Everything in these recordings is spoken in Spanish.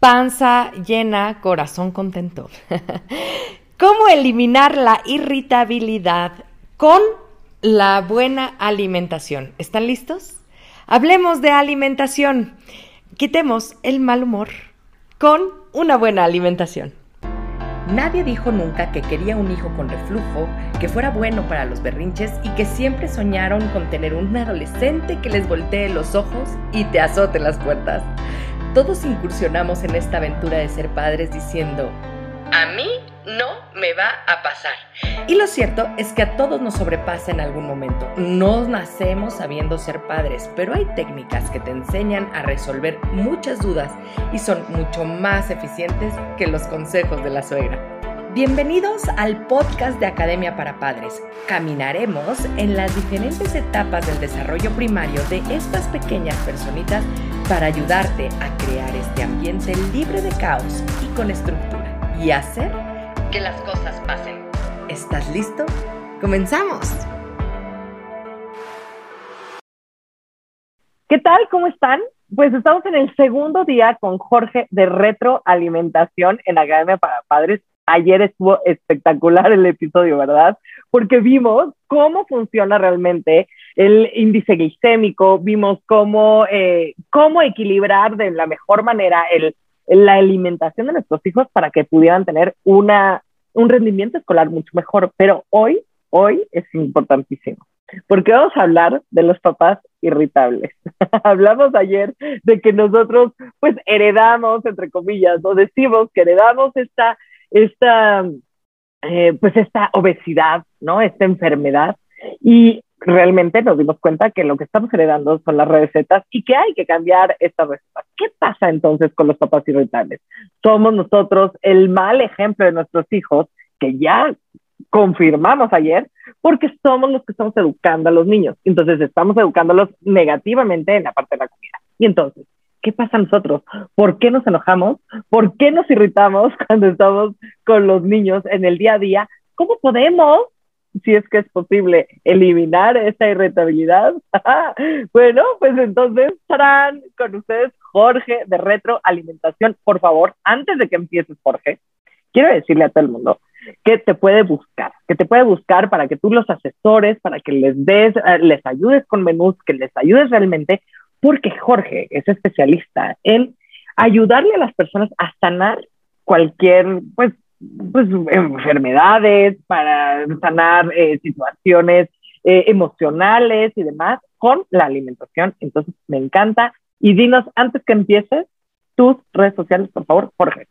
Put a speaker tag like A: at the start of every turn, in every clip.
A: panza llena, corazón contento. ¿Cómo eliminar la irritabilidad con la buena alimentación? ¿Están listos? Hablemos de alimentación. Quitemos el mal humor con una buena alimentación. Nadie dijo nunca que quería un hijo con reflujo, que fuera bueno para los berrinches y que siempre soñaron con tener un adolescente que les voltee los ojos y te azote las puertas. Todos incursionamos en esta aventura de ser padres diciendo, a mí no me va a pasar. Y lo cierto es que a todos nos sobrepasa en algún momento. No nacemos sabiendo ser padres, pero hay técnicas que te enseñan a resolver muchas dudas y son mucho más eficientes que los consejos de la suegra. Bienvenidos al podcast de Academia para Padres. Caminaremos en las diferentes etapas del desarrollo primario de estas pequeñas personitas para ayudarte a crear este ambiente libre de caos y con estructura y hacer que las cosas pasen. ¿Estás listo? ¡Comenzamos!
B: ¿Qué tal? ¿Cómo están? Pues estamos en el segundo día con Jorge de Retroalimentación en Academia para Padres. Ayer estuvo espectacular el episodio, ¿verdad? Porque vimos cómo funciona realmente el índice glicémico, vimos cómo, eh, cómo equilibrar de la mejor manera la alimentación de nuestros hijos para que pudieran tener una, un rendimiento escolar mucho mejor. Pero hoy, hoy es importantísimo, porque vamos a hablar de los papás irritables. Hablamos ayer de que nosotros pues heredamos, entre comillas, o decimos que heredamos esta, esta, eh, pues esta obesidad, ¿no? Esta enfermedad. Y realmente nos dimos cuenta que lo que estamos heredando son las recetas y que hay que cambiar estas recetas. ¿Qué pasa entonces con los papás irritables? Somos nosotros el mal ejemplo de nuestros hijos, que ya confirmamos ayer, porque somos los que estamos educando a los niños. Entonces estamos educándolos negativamente en la parte de la comida. Y entonces, ¿qué pasa a nosotros? ¿Por qué nos enojamos? ¿Por qué nos irritamos cuando estamos con los niños en el día a día? ¿Cómo podemos si es que es posible eliminar esa irritabilidad. bueno, pues entonces estarán con ustedes Jorge de Retroalimentación. Por favor, antes de que empieces, Jorge, quiero decirle a todo el mundo que te puede buscar, que te puede buscar para que tú los asesores, para que les des, eh, les ayudes con menús, que les ayudes realmente, porque Jorge es especialista en ayudarle a las personas a sanar cualquier, pues, pues, enfermedades, para sanar eh, situaciones eh, emocionales y demás con la alimentación. Entonces, me encanta. Y dinos, antes que empieces, tus redes sociales, por favor, Jorge.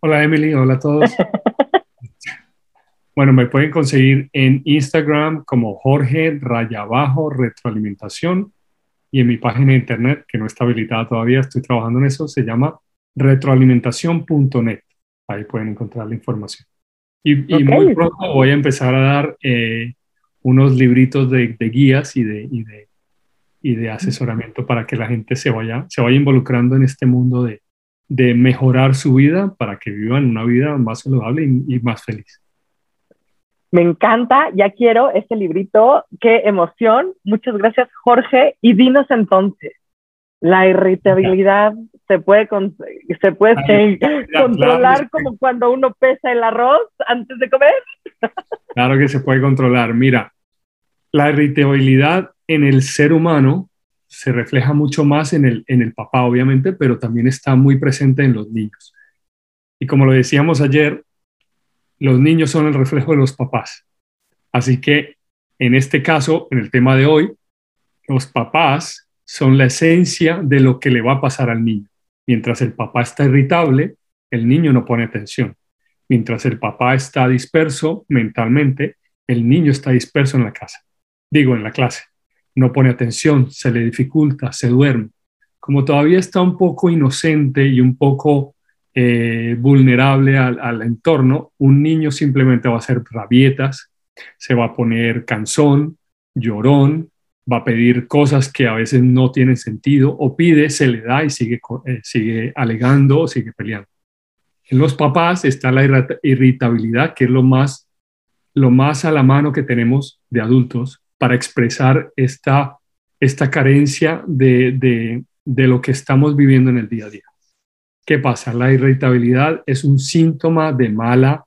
C: Hola, Emily. Hola a todos. bueno, me pueden conseguir en Instagram como Jorge Raya Abajo Retroalimentación y en mi página de internet, que no está habilitada todavía, estoy trabajando en eso, se llama retroalimentación.net ahí pueden encontrar la información. Y, muy pronto voy a empezar a dar eh, unos libritos de, guías y de, y de, y, de, asesoramiento para que la gente se vaya, se vaya involucrando en este mundo de, de mejorar su vida para que vivan una vida más saludable y, y más feliz.
B: Me encanta, ya quiero este librito, qué emoción. Muchas gracias, Jorge. Y dinos entonces, la irritabilidad se puede, se puede controlar como cuando uno pesa el arroz antes de comer.
C: Claro que se puede controlar. Mira, la irritabilidad en el ser humano se refleja mucho más en el, en el papá, obviamente, pero también está muy presente en los niños. Y como lo decíamos ayer, los niños son el reflejo de los papás. Así que en este caso, en el tema de hoy, los papás son la esencia de lo que le va a pasar al niño. Mientras el papá está irritable, el niño no pone atención. Mientras el papá está disperso mentalmente, el niño está disperso en la casa. Digo, en la clase. No pone atención, se le dificulta, se duerme. Como todavía está un poco inocente y un poco eh, vulnerable al, entorno, un niño simplemente va a hacer rabietas, se va a poner cansón, llorón, va a pedir cosas que a veces no tienen sentido o pide, se le da y sigue, eh, sigue alegando sigue peleando. En los papás está la irritabilidad, que es lo más, lo más a la mano que tenemos de adultos para expresar esta, esta carencia de, de lo que estamos viviendo en el día a día. ¿Qué pasa? La irritabilidad es un síntoma de mala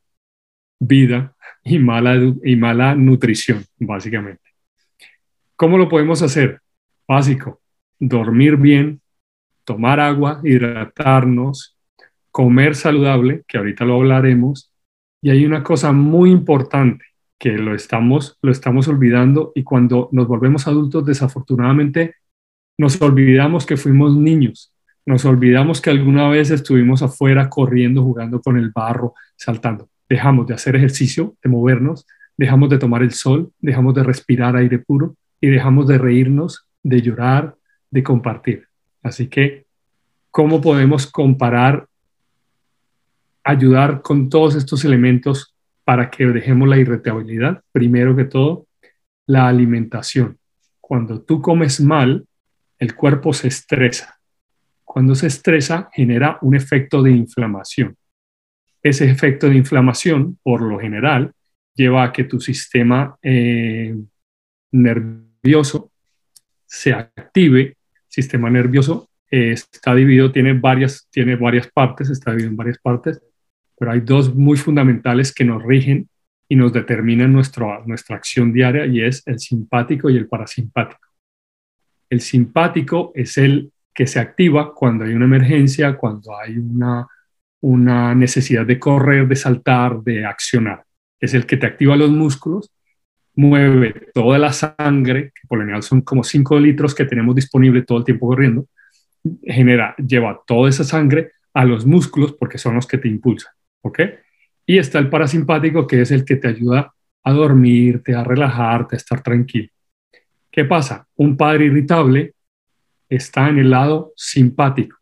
C: vida y mala, y mala nutrición, básicamente. ¿Cómo lo podemos hacer? Básico, dormir bien, tomar agua, hidratarnos, comer saludable, que ahorita lo hablaremos. Y hay una cosa muy importante que lo estamos, lo estamos olvidando y cuando nos volvemos adultos, desafortunadamente, nos olvidamos que fuimos niños, nos olvidamos que alguna vez estuvimos afuera corriendo, jugando con el barro, saltando. Dejamos de hacer ejercicio, de movernos, dejamos de tomar el sol, dejamos de respirar aire puro y dejamos de reírnos, de llorar, de compartir. Así que, ¿cómo podemos comparar, ayudar con todos estos elementos para que dejemos la irritabilidad? Primero que todo, la alimentación. Cuando tú comes mal, el cuerpo se estresa. Cuando se estresa, genera un efecto de inflamación. Ese efecto de inflamación, por lo general, lleva a que tu sistema eh, nervioso se active. Sistema nervioso eh, está dividido, tiene varias, tiene varias partes, está dividido en varias partes, pero hay dos muy fundamentales que nos rigen y nos determinan nuestra acción diaria y es el simpático y el parasimpático. El simpático es el que se activa cuando hay una emergencia, cuando hay una, una necesidad de correr, de saltar, de accionar. Es el que te activa los músculos mueve toda la sangre, que por lo general son como 5 litros que tenemos disponible todo el tiempo corriendo, genera, lleva toda esa sangre a los músculos porque son los que te impulsan, ¿ok? Y está el parasimpático que es el que te ayuda a dormirte, a relajarte, a estar tranquilo. ¿Qué pasa? Un padre irritable está en el lado simpático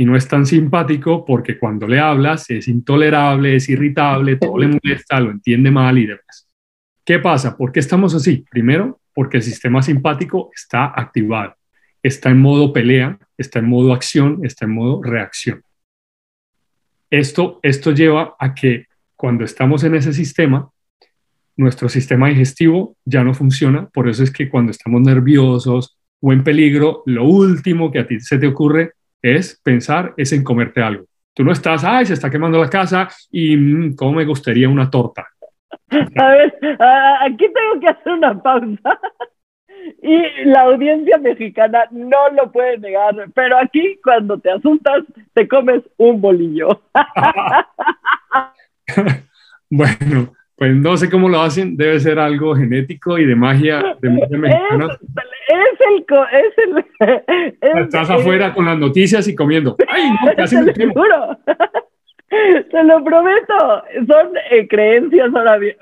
C: y no es tan simpático porque cuando le hablas es intolerable, es irritable, todo le molesta, lo entiende mal y demás. ¿Qué pasa? ¿Por qué estamos así? Primero, porque el sistema simpático está activado, está en modo pelea, está en modo acción, está en modo reacción. Esto, esto lleva a que cuando estamos en ese sistema, nuestro sistema digestivo ya no funciona, por eso es que cuando estamos nerviosos o en peligro, lo último que a ti se te ocurre es pensar es en comerte algo. Tú no estás, ay, se está quemando la casa y mm, cómo me gustaría una torta.
B: A ver, aquí tengo que hacer una pausa. Y la audiencia mexicana no lo puede negar, pero aquí cuando te asustas te comes un bolillo.
C: bueno, pues no sé cómo lo hacen, debe ser algo genético y de magia de mexicana.
B: Es, el, es
C: el, Estás afuera con las noticias y comiendo. ¡Ay, no! Casi me
B: Te lo prometo. Son eh, creencias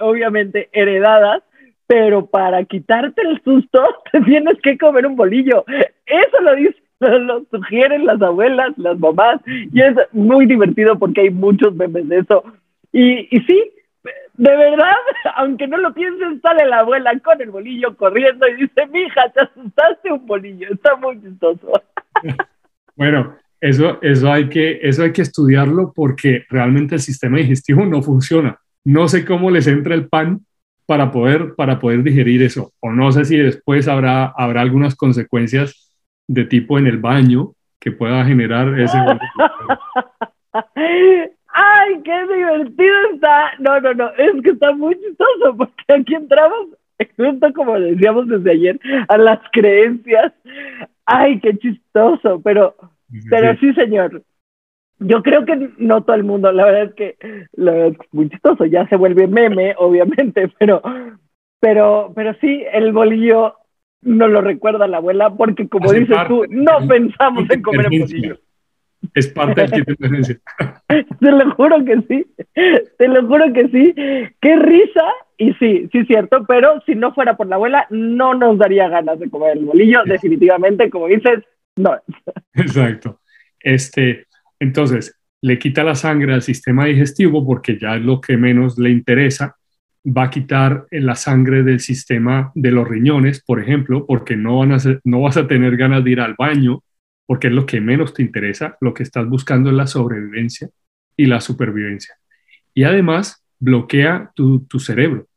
B: obviamente heredadas, pero para quitarte el susto te tienes que comer un bolillo. Eso lo dicen, lo, sugieren las abuelas, las mamás, y es muy divertido porque hay muchos memes de eso. Y, y sí, de verdad, aunque no lo piensen, sale la abuela con el bolillo corriendo y dice, mija, te asustaste un bolillo. Está muy chistoso.
C: Bueno, eso, eso, hay que, eso hay que estudiarlo porque realmente el sistema digestivo no funciona. No sé cómo les entra el pan para poder, para poder digerir eso. O no sé si después habrá, habrá algunas consecuencias de tipo en el baño que pueda generar ese...
B: ¡Ay, qué divertido está! No, no, no, es que está muy chistoso porque aquí entramos, justo como decíamos desde ayer, a las creencias. ¡Ay, qué chistoso! Pero pero sí. señor. Yo creo que no todo el mundo, la verdad es que lo es muy chistoso, ya se vuelve meme, obviamente, pero, pero, pero sí, el bolillo no lo recuerda la abuela, porque como dices tú, no pensamos en comer bolillo.
C: Es parte del kit de emergencia.
B: Te lo juro que sí, te lo juro que sí. Qué risa, y sí, sí es cierto, pero si no fuera por la abuela, no nos daría ganas de comer el bolillo, definitivamente, como dices, no.
C: Exacto. Este, entonces, le quita la sangre al sistema digestivo porque ya es lo que menos le interesa. Va a quitar la sangre del sistema de los riñones, por ejemplo, porque no, van a no vas a tener ganas de ir al baño, porque es lo que menos te interesa. Lo que estás buscando es la sobrevivencia y la supervivencia. Y además, bloquea tu, cerebro.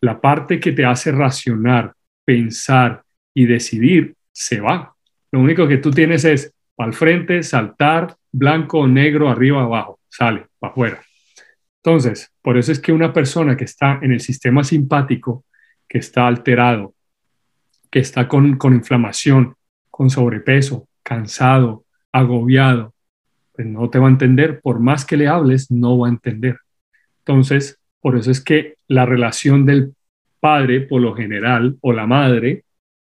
C: La parte que te hace racionar, pensar y decidir se va lo único que tú tienes es Para el frente, saltar, blanco, negro, arriba, abajo, sale, para afuera. Entonces, por eso es que una persona que está en el sistema simpático, que está alterado, que está con, con inflamación, con sobrepeso, cansado, agobiado, pues no te va a entender, por más que le hables, no va a entender. Entonces, por eso es que la relación del padre, por lo general, o la madre,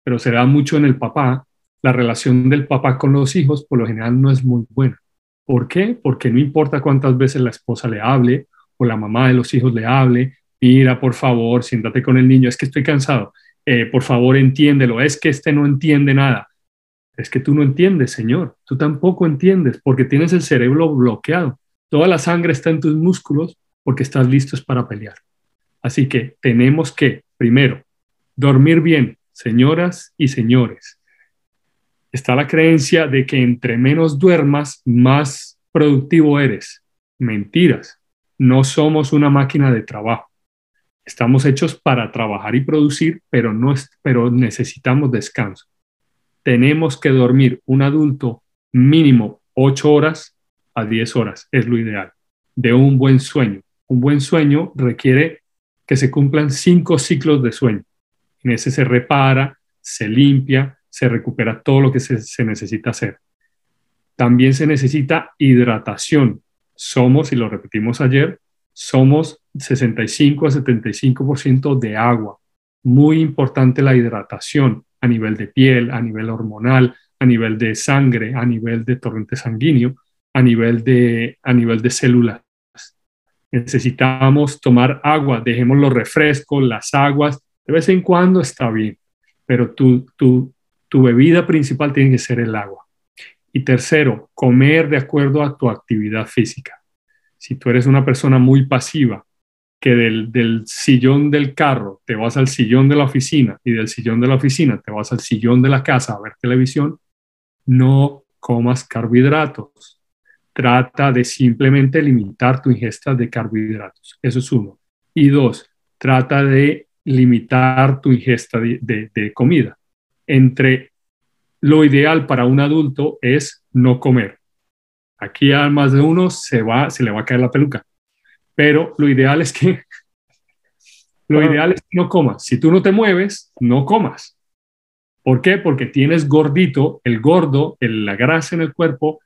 C: pero se da mucho en el papá, la relación del papá con los hijos, por lo general, no es muy buena. ¿Por qué? Porque no importa cuántas veces la esposa le hable o la mamá de los hijos le hable, mira, por favor, siéntate con el niño, es que estoy cansado, eh, por favor, entiéndelo, es que este no entiende nada. Es que tú no entiendes, Señor, tú tampoco entiendes porque tienes el cerebro bloqueado. Toda la sangre está en tus músculos porque estás listos para pelear. Así que tenemos que, primero, dormir bien, señoras y señores. Está la creencia de que entre menos duermas, más productivo eres. Mentiras. No somos una máquina de trabajo. Estamos hechos para trabajar y producir, pero, no pero necesitamos descanso tenemos que dormir un adulto mínimo 8 horas a 10 horas, es lo ideal, de un buen sueño. Un buen sueño requiere que se cumplan cinco ciclos de sueño. En ese se repara, se limpia, se recupera todo lo que se, se necesita hacer. También se necesita hidratación. Somos, y lo repetimos ayer, somos 65 a 75% de agua. Muy importante la hidratación a nivel de piel, a nivel hormonal, a nivel de sangre, a nivel de torrente sanguíneo, a nivel de, a nivel de células. Necesitamos tomar agua, dejemos los refrescos, las aguas, de vez en cuando está bien, pero tu, tu, tu bebida principal tiene que ser el agua. Y tercero, comer de acuerdo a tu actividad física. Si tú eres una persona muy pasiva, que del, sillón del carro te vas al sillón de la oficina y del sillón de la oficina te vas al sillón de la casa a ver televisión, no comas carbohidratos. Trata de simplemente limitar tu ingesta de carbohidratos. Eso es uno. Y dos, trata de limitar tu ingesta de, de comida. Entre lo ideal para un adulto es no comer. Aquí a más de uno se, va, se le va a caer la peluca pero lo ideal es que lo ideal es que no comas. Si tú no te mueves, no comas. ¿Por qué? Porque tienes gordito, el gordo, la grasa en el cuerpo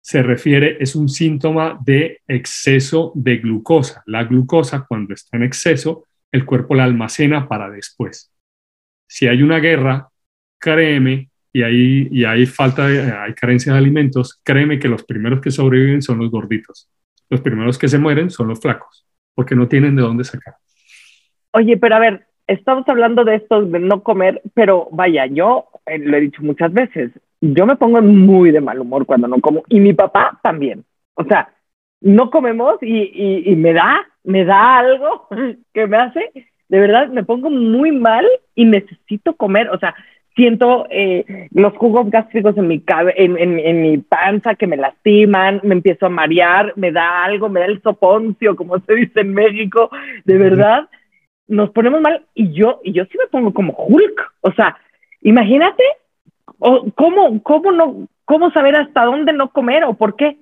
C: se refiere, es un síntoma de exceso de glucosa. La glucosa, cuando está en exceso, el cuerpo la almacena para después. Si hay una guerra, créeme, y hay, y hay falta, de, hay carencia de alimentos, créeme que los primeros que sobreviven son los gorditos los primeros que se mueren son los flacos, porque no tienen de dónde sacar.
B: Oye, pero a ver, estamos hablando de esto de no comer, pero vaya, yo eh, lo he dicho muchas veces, yo me pongo muy de mal humor cuando no como, y mi papá también. O sea, no comemos y, y me da, me da algo que me hace, de verdad, me pongo muy mal y necesito comer. O sea, siento eh, los jugos gástricos en mi, en, en, en, mi panza que me lastiman, me empiezo a marear, me da algo, me da el soponcio, como se dice en México, de verdad, nos ponemos mal y yo, y yo sí me pongo como Hulk, o sea, imagínate o, cómo, cómo, no, cómo saber hasta dónde no comer o por qué.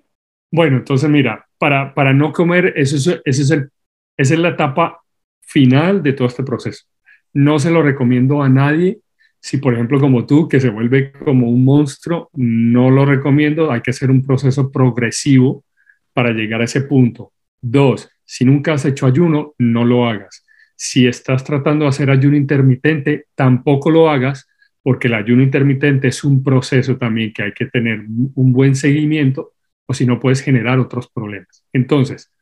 C: Bueno, entonces mira, para, para no comer, eso es, ese es el, esa es la etapa final de todo este proceso. No se lo recomiendo a nadie si, por ejemplo, como tú, que se vuelve como un monstruo, no lo recomiendo. Hay que hacer un proceso progresivo para llegar a ese punto. Dos, si nunca has hecho ayuno, no lo hagas. Si estás tratando de hacer ayuno intermitente, tampoco lo hagas, porque el ayuno intermitente es un proceso también que hay que tener un buen seguimiento, o si no puedes generar otros problemas. Entonces,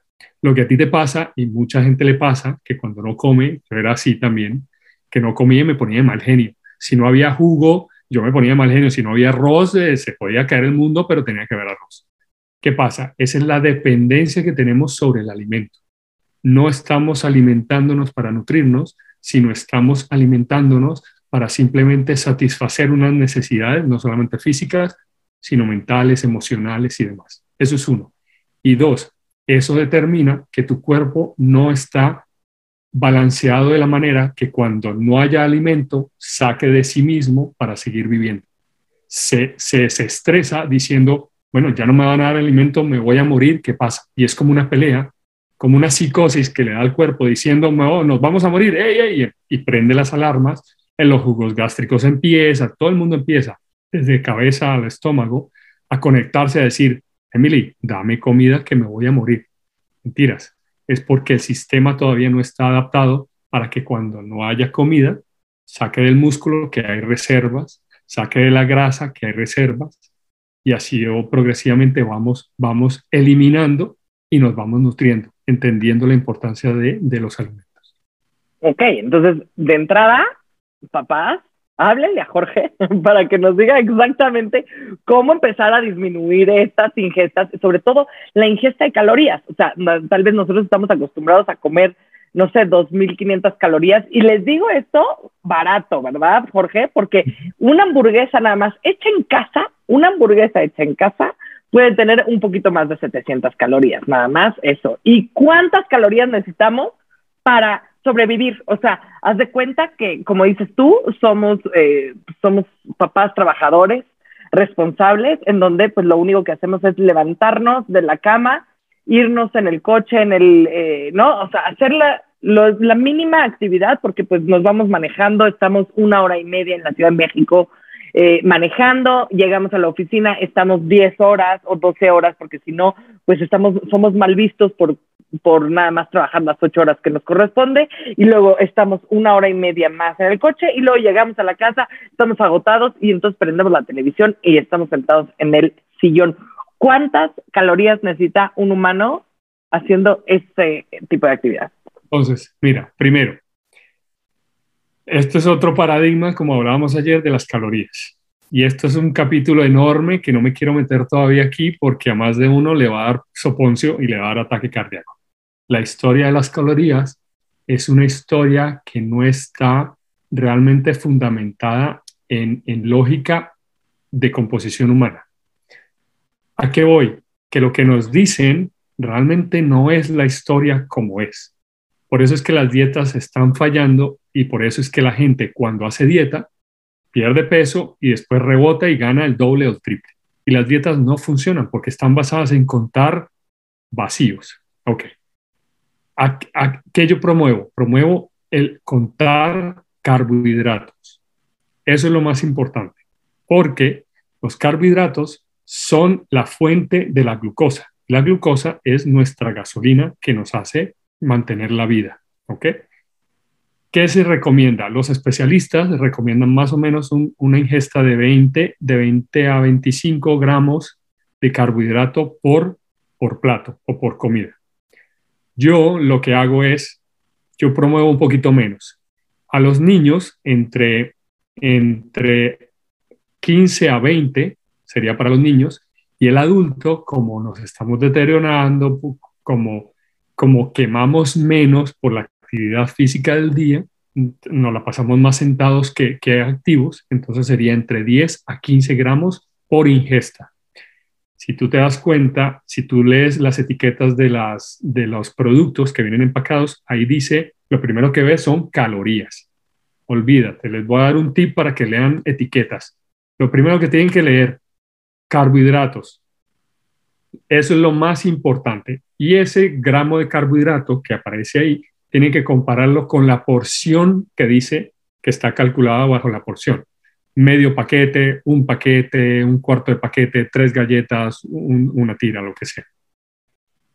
C: lo que a ti te pasa, y mucha gente le pasa, que cuando no come, yo era así también, que no comía y me ponía mal genio si no había jugo, yo me ponía mal genio. Si no había arroz, eh, se podía caer el mundo, pero tenía que haber arroz. ¿Qué pasa? Esa es la dependencia que tenemos sobre el alimento. No estamos alimentándonos para nutrirnos, sino estamos alimentándonos para simplemente satisfacer unas necesidades, no solamente físicas, sino mentales, emocionales y demás. Eso es uno. Y dos, eso determina que tu cuerpo no está balanceado de la manera que cuando no haya alimento saque de sí mismo para seguir viviendo. se, se, se estresa diciendo, bueno, ya no me van a dar alimento, me voy a morir, ¿qué pasa? Y es como una pelea, como una psicosis que le da al cuerpo diciendo, no, nos vamos a morir, y prende las alarmas, en los jugos gástricos empieza, todo el mundo empieza, desde cabeza al estómago, a conectarse a decir, Emily, dame comida que me voy a morir. Mentiras, es porque el sistema todavía no está adaptado para que cuando no haya comida, saque del músculo que hay reservas, saque de la grasa que hay reservas, y así progresivamente vamos, vamos eliminando y nos vamos nutriendo, entendiendo la importancia de, de los alimentos.
B: Ok, entonces de entrada, papás, háblenle a Jorge para que nos diga exactamente cómo empezar a disminuir estas ingestas, sobre todo la ingesta de calorías. O sea, tal vez nosotros estamos acostumbrados a comer, no sé, 2.500 calorías. Y les digo esto barato, ¿verdad, Jorge? Porque una hamburguesa nada más hecha en casa, una hamburguesa hecha en casa puede tener un poquito más de 700 calorías, nada más eso. ¿Y cuántas calorías necesitamos para sobrevivir. O sea, haz de cuenta que, como dices tú, somos, eh, somos papás trabajadores, responsables, en donde pues lo único que hacemos es levantarnos de la cama, irnos en el coche, en el, eh, ¿no? O sea, hacer la, la mínima actividad porque pues nos vamos manejando, estamos una hora y media en la Ciudad de México eh, manejando, llegamos a la oficina, estamos 10 horas o 12 horas porque si no, pues estamos, somos mal vistos por por nada más trabajar las ocho horas que nos corresponde y luego estamos una hora y media más en el coche y luego llegamos a la casa, estamos agotados y entonces prendemos la televisión y estamos sentados en el sillón. ¿Cuántas calorías necesita un humano haciendo este tipo de actividad?
C: Entonces, mira, primero, este es otro paradigma, como hablábamos ayer, de las calorías. Y esto es un capítulo enorme que no me quiero meter todavía aquí porque a más de uno le va a dar soponcio y le va a dar ataque cardíaco la historia de las calorías es una historia que no está realmente fundamentada en, lógica de composición humana. ¿A qué voy? Que lo que nos dicen realmente no es la historia como es. Por eso es que las dietas están fallando y por eso es que la gente cuando hace dieta pierde peso y después rebota y gana el doble o el triple. Y las dietas no funcionan porque están basadas en contar vacíos. Ok. ¿A, qué yo promuevo? Promuevo el contar carbohidratos. Eso es lo más importante, porque los carbohidratos son la fuente de la glucosa. La glucosa es nuestra gasolina que nos hace mantener la vida. ¿Ok? ¿Qué se recomienda? Los especialistas recomiendan más o menos una ingesta de 20, de 20 a 25 gramos de carbohidrato por, por plato o por comida. Yo lo que hago es, yo promuevo un poquito menos. A los niños entre, entre 15 a 20 sería para los niños y el adulto, como nos estamos deteriorando, como, como quemamos menos por la actividad física del día, nos la pasamos más sentados que, que activos, entonces sería entre 10 a 15 gramos por ingesta si tú te das cuenta, si tú lees las etiquetas de, las, de los productos que vienen empacados, ahí dice, lo primero que ves son calorías. Olvídate, les voy a dar un tip para que lean etiquetas. Lo primero que tienen que leer, carbohidratos. Eso es lo más importante. Y ese gramo de carbohidrato que aparece ahí, tienen que compararlo con la porción que dice que está calculada bajo la porción medio paquete, un paquete, un cuarto de paquete, tres galletas, una tira, lo que sea.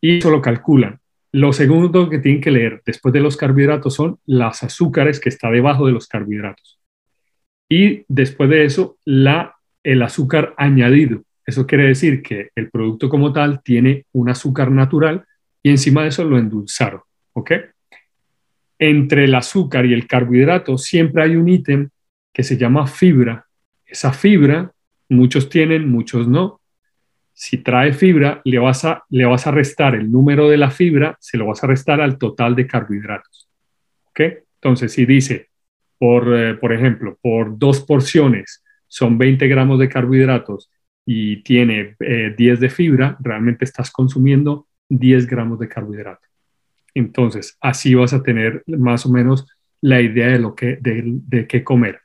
C: Y eso lo calculan. Lo segundo que tienen que leer después de los carbohidratos son las azúcares que está debajo de los carbohidratos. Y después de eso, la, el azúcar añadido. Eso quiere decir que el producto como tal tiene un azúcar natural y encima de eso lo endulzaron. ¿Ok? Entre el azúcar y el carbohidrato siempre hay un ítem que se llama fibra. Esa fibra, muchos tienen, muchos no. Si trae fibra, le vas a, le vas a restar el número de la fibra, se lo vas a restar al total de carbohidratos. ¿Ok? Entonces, si dice, por, eh, por ejemplo, por dos porciones son 20 gramos de carbohidratos y tiene 10 eh, de fibra, realmente estás consumiendo 10 gramos de carbohidrato. Entonces, así vas a tener más o menos la idea de lo que de, de qué comer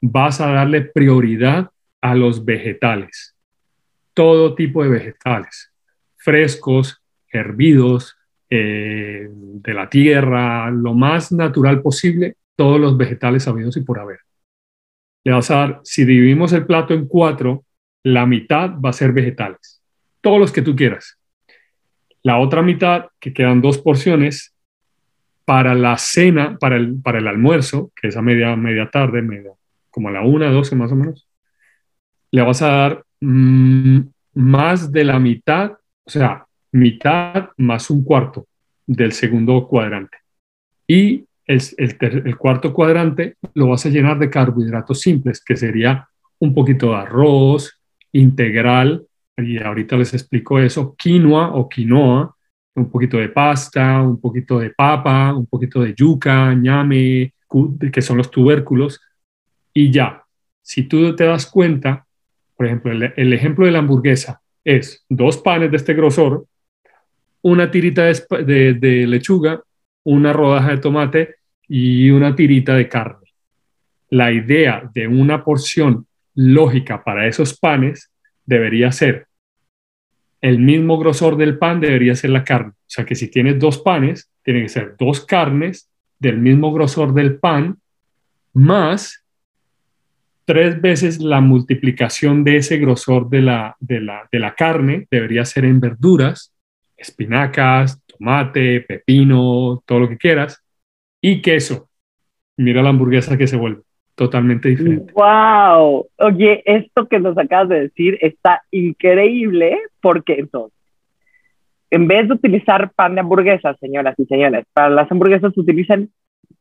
C: vas a darle prioridad a los vegetales, todo tipo de vegetales, frescos, hervidos, eh, de la tierra, lo más natural posible, todos los vegetales habidos y por haber. Le vas a dar, si dividimos el plato en cuatro, la mitad va a ser vegetales, todos los que tú quieras. La otra mitad, que quedan dos porciones, para la cena, para el, para el almuerzo, que es a media, media tarde, media, como a la una, doce más o menos, le vas a dar mm, más de la mitad, o sea, mitad más un cuarto del segundo cuadrante. Y el, el, cuarto cuadrante lo vas a llenar de carbohidratos simples, que sería un poquito de arroz integral, y ahorita les explico eso, quinoa o quinoa, un poquito de pasta, un poquito de papa, un poquito de yuca, ñame, que son los tubérculos, y ya. Si tú te das cuenta, por ejemplo, el, ejemplo de la hamburguesa es dos panes de este grosor, una tirita de, lechuga, una rodaja de tomate y una tirita de carne. La idea de una porción lógica para esos panes debería ser el mismo grosor del pan debería ser la carne. O sea que si tienes dos panes, tienen que ser dos carnes del mismo grosor del pan más tres veces la multiplicación de ese grosor de la, de la, carne debería ser en verduras, espinacas, tomate, pepino, todo lo que quieras, y queso. Mira la hamburguesa que se vuelve totalmente diferente.
B: ¡Wow! Oye, esto que nos acabas de decir está increíble porque entonces, en vez de utilizar pan de hamburguesa, señoras y señores, para las hamburguesas utilizan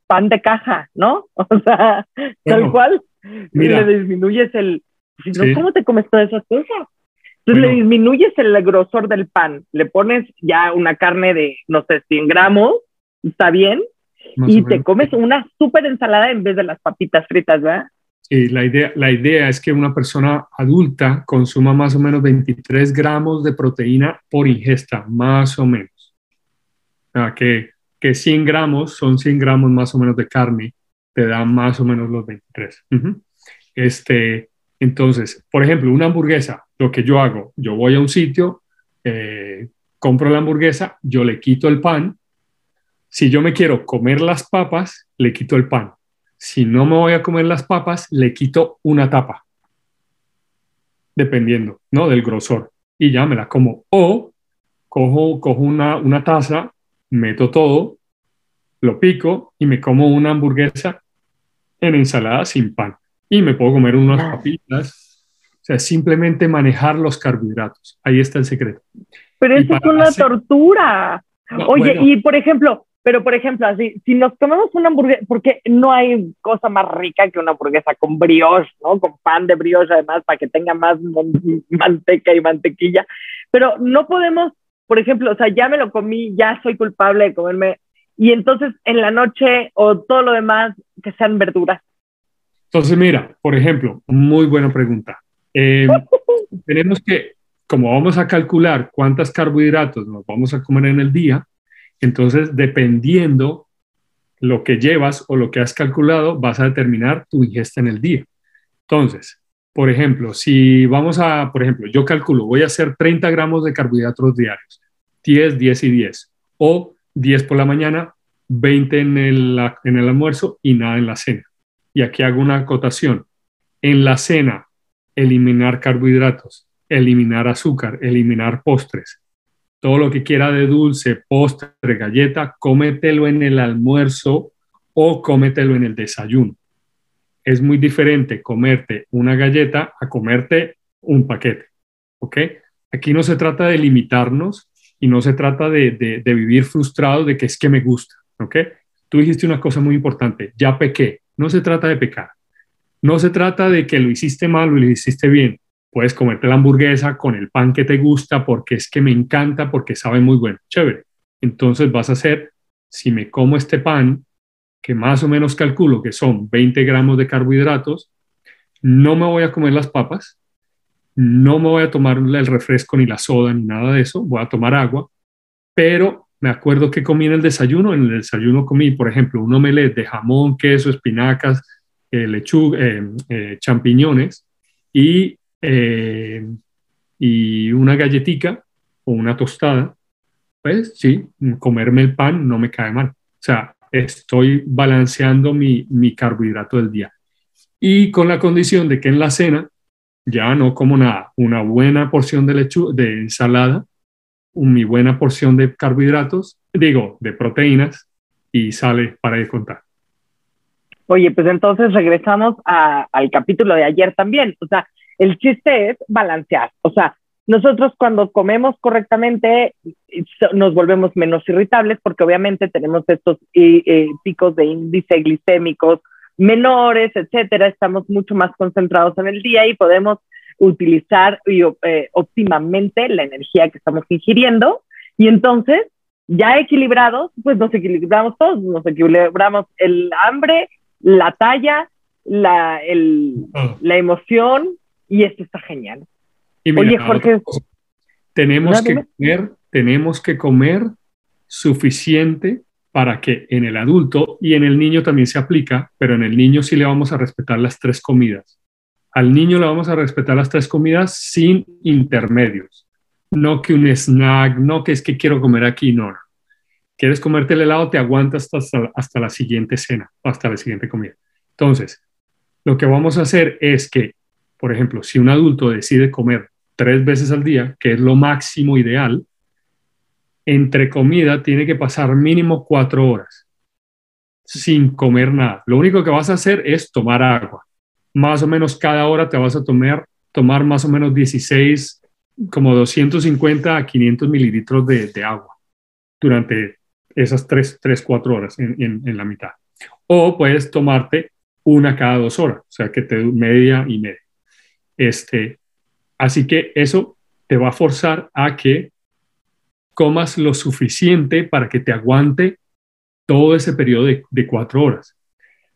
B: pan de caja, ¿no? O sea, tal cual. Mira, le disminuyes el... ¿Cómo te comes todas esas cosas? Entonces le disminuyes el grosor del pan, le pones ya una carne de, no sé, 100 gramos, está bien, y te comes una súper ensalada en vez de las papitas fritas, ¿verdad?
C: Sí, la idea, la idea es que una persona adulta consuma más o menos 23 gramos de proteína por ingesta, más o menos. O sea, que, que 100 gramos son 100 gramos más o menos de carne, te dan más o menos los 23. este, entonces, por ejemplo, una hamburguesa, lo que yo hago, yo voy a un sitio, eh, compro la hamburguesa, yo le quito el pan. Si yo me quiero comer las papas, le quito el pan. Si no me voy a comer las papas, le quito una tapa, dependiendo ¿no? del grosor, y ya me la como. O cojo, cojo una, una taza, meto todo, lo pico y me como una hamburguesa en ensalada sin pan. Y me puedo comer unas papitas. O sea, simplemente manejar los carbohidratos. Ahí está el secreto.
B: Pero eso es una tortura. Oye, y por ejemplo, pero por ejemplo, así, si nos comemos una hamburguesa, porque no hay cosa más rica que una hamburguesa con brioche, ¿no? Con pan de brioche además, para que tenga más manteca y mantequilla. Pero no podemos, por ejemplo, o sea, ya me lo comí, ya soy culpable de comerme y entonces en la noche o todo lo demás que sean verduras.
C: Entonces, mira, por ejemplo, muy buena pregunta. Eh, tenemos que, como vamos a calcular cuántos carbohidratos nos vamos a comer en el día, entonces dependiendo lo que llevas o lo que has calculado, vas a determinar tu ingesta en el día. Entonces, por ejemplo, si vamos a, por ejemplo, yo calculo, voy a hacer 30 gramos de carbohidratos diarios, 10, 10 y 10, o 10 por la mañana, 20 en el, en el almuerzo y nada en la cena. Y aquí hago una acotación. En la cena, eliminar carbohidratos, eliminar azúcar, eliminar postres. Todo lo que quiera de dulce, postre, galleta, cómetelo en el almuerzo o cómetelo en el desayuno. Es muy diferente comerte una galleta a comerte un paquete. ¿Ok? Aquí no se trata de limitarnos, y no se trata de, de, vivir frustrado de que es que me gusta, ¿ok? Tú dijiste una cosa muy importante, ya pequé, no se trata de pecar, no se trata de que lo hiciste mal o lo hiciste bien, puedes comerte la hamburguesa con el pan que te gusta porque es que me encanta, porque sabe muy bueno, chévere. Entonces vas a hacer, si me como este pan, que más o menos calculo que son 20 gramos de carbohidratos, no me voy a comer las papas, no me voy a tomar el refresco ni la soda ni nada de eso, voy a tomar agua, pero me acuerdo que comí en el desayuno, en el desayuno comí, por ejemplo, un omelette de jamón, queso, espinacas, eh, lechuga, eh, eh, champiñones, y, y una galletica o una tostada, pues sí, comerme el pan no me cae mal. O sea, estoy balanceando mi, mi carbohidrato del día. Y con la condición de que en la cena ya no como nada, una buena porción de lechuga, de ensalada, mi buena porción de carbohidratos, digo, de proteínas y sale para de contar.
B: Oye, pues entonces regresamos al capítulo de ayer también. O sea, el chiste es balancear. O sea, nosotros cuando comemos correctamente nos volvemos menos irritables porque obviamente tenemos estos eh, picos de índice glicémicos menores, etcétera. Estamos mucho más concentrados en el día y podemos utilizar eh, óptimamente la energía que estamos ingiriendo. Y entonces, ya equilibrados, pues nos equilibramos todos, nos equilibramos el hambre, la talla, la, el, ah. la emoción, y esto está genial.
C: Oye, Jorge. Tenemos que comer, tenemos que comer suficiente para que en el adulto y en el niño también se aplica, pero en el niño sí le vamos a respetar las tres comidas. Al niño le vamos a respetar las tres comidas sin intermedios. No que un snack, no que es que quiero comer aquí, no. no. Quieres comerte el helado, te aguantas hasta, hasta la siguiente cena, hasta la siguiente comida. Entonces, lo que vamos a hacer es que, por ejemplo, si un adulto decide comer tres veces al día, que es lo máximo ideal, entre comida tiene que pasar mínimo cuatro horas sin comer nada. Lo único que vas a hacer es tomar agua. Más o menos cada hora te vas a tomar, tomar más o menos 16, como 250 a 500 mililitros de, agua durante esas 3, 3 4 horas en, en, en, la mitad. O puedes tomarte una cada dos horas, o sea que te media y media. Este, Así que eso te va a forzar a que comas lo suficiente para que te aguante todo ese periodo de, cuatro horas.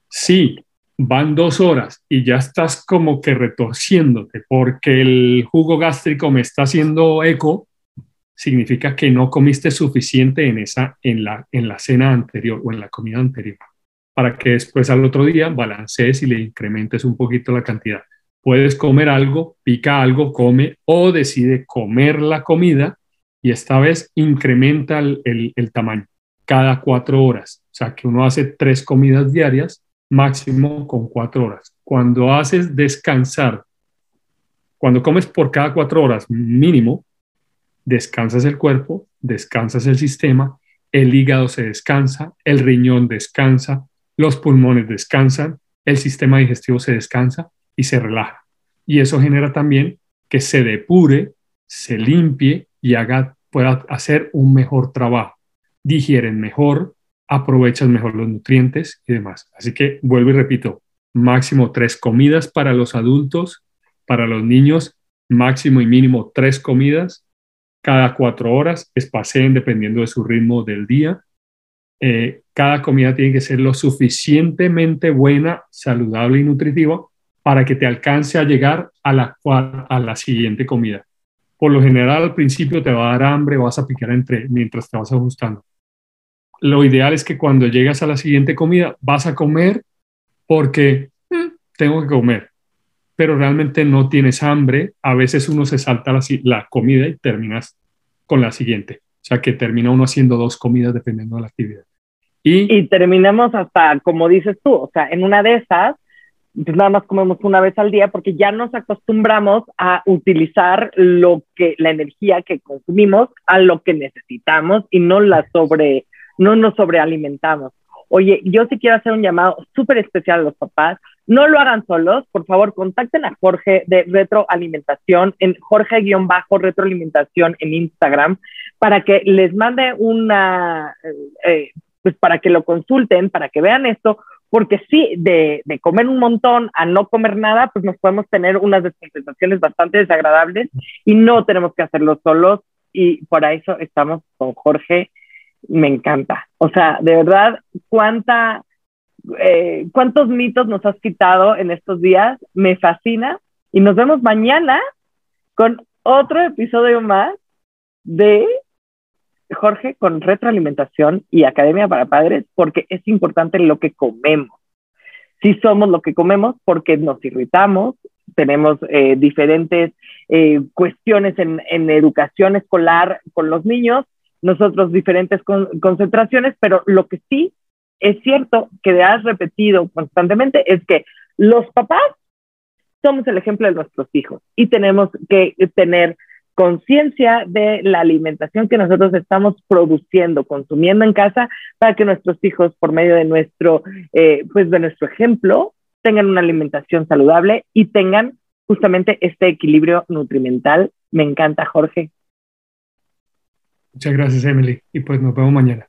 C: Si van dos horas y ya estás como que retorciéndote porque el jugo gástrico me está haciendo eco, significa que no comiste suficiente en, esa, en, la, en la cena anterior o en la comida anterior, para que después al otro día balancees y le incrementes un poquito la cantidad. Puedes comer algo, pica algo, come o decide comer la comida y esta vez incrementa el, tamaño cada cuatro horas. O sea que uno hace tres comidas diarias, máximo con cuatro horas. Cuando haces descansar, cuando comes por cada cuatro horas mínimo, descansas el cuerpo, descansas el sistema, el hígado se descansa, el riñón descansa, los pulmones descansan, el sistema digestivo se descansa y se relaja. Y eso genera también que se depure, se limpie y haga, pueda hacer un mejor trabajo. Digieren mejor, aprovechan mejor los nutrientes y demás. Así que vuelvo y repito, máximo tres comidas para los adultos, para los niños, máximo y mínimo tres comidas cada cuatro horas, espaceen dependiendo de su ritmo del día. Eh, cada comida tiene que ser lo suficientemente buena, saludable y nutritiva para que te alcance a llegar a la, a la siguiente comida. Por lo general, al principio te va a dar hambre, vas a picar entre mientras te vas ajustando. Lo ideal es que cuando llegas a la siguiente comida, vas a comer porque mm, tengo que comer, pero realmente no tienes hambre. A veces uno se salta la, comida y terminas con la siguiente. O sea que termina uno haciendo dos comidas dependiendo de la actividad.
B: Y, y terminamos hasta, como dices tú, o sea, en una de esas pues nada más comemos una vez al día porque ya nos acostumbramos a utilizar lo que la energía que consumimos a lo que necesitamos y no la sobre no nos sobrealimentamos. Oye, yo sí quiero hacer un llamado súper especial a los papás. No lo hagan solos, por favor, contacten a Jorge de Retroalimentación en Jorge-Retroalimentación en Instagram para que les mande una, eh, eh, pues para que lo consulten, para que vean esto, porque sí, de, comer un montón a no comer nada, pues nos podemos tener unas descompensaciones bastante desagradables y no tenemos que hacerlo solos y por eso estamos con Jorge. Me encanta. O sea, de verdad, cuánta, eh, cuántos mitos nos has quitado en estos días. Me fascina y nos vemos mañana con otro episodio más de Jorge, con retroalimentación y academia para padres, porque es importante lo que comemos. Si somos lo que comemos, porque nos irritamos, tenemos eh, diferentes eh, cuestiones en, en, educación escolar con los niños, nosotros diferentes concentraciones, pero lo que sí es cierto que has repetido constantemente es que los papás somos el ejemplo de nuestros hijos y tenemos que tener conciencia de la alimentación que nosotros estamos produciendo, consumiendo en casa, para que nuestros hijos, por medio de nuestro, eh, pues de nuestro ejemplo, tengan una alimentación saludable y tengan justamente este equilibrio nutrimental. Me encanta, Jorge.
C: Muchas gracias, Emily. Y pues nos vemos mañana.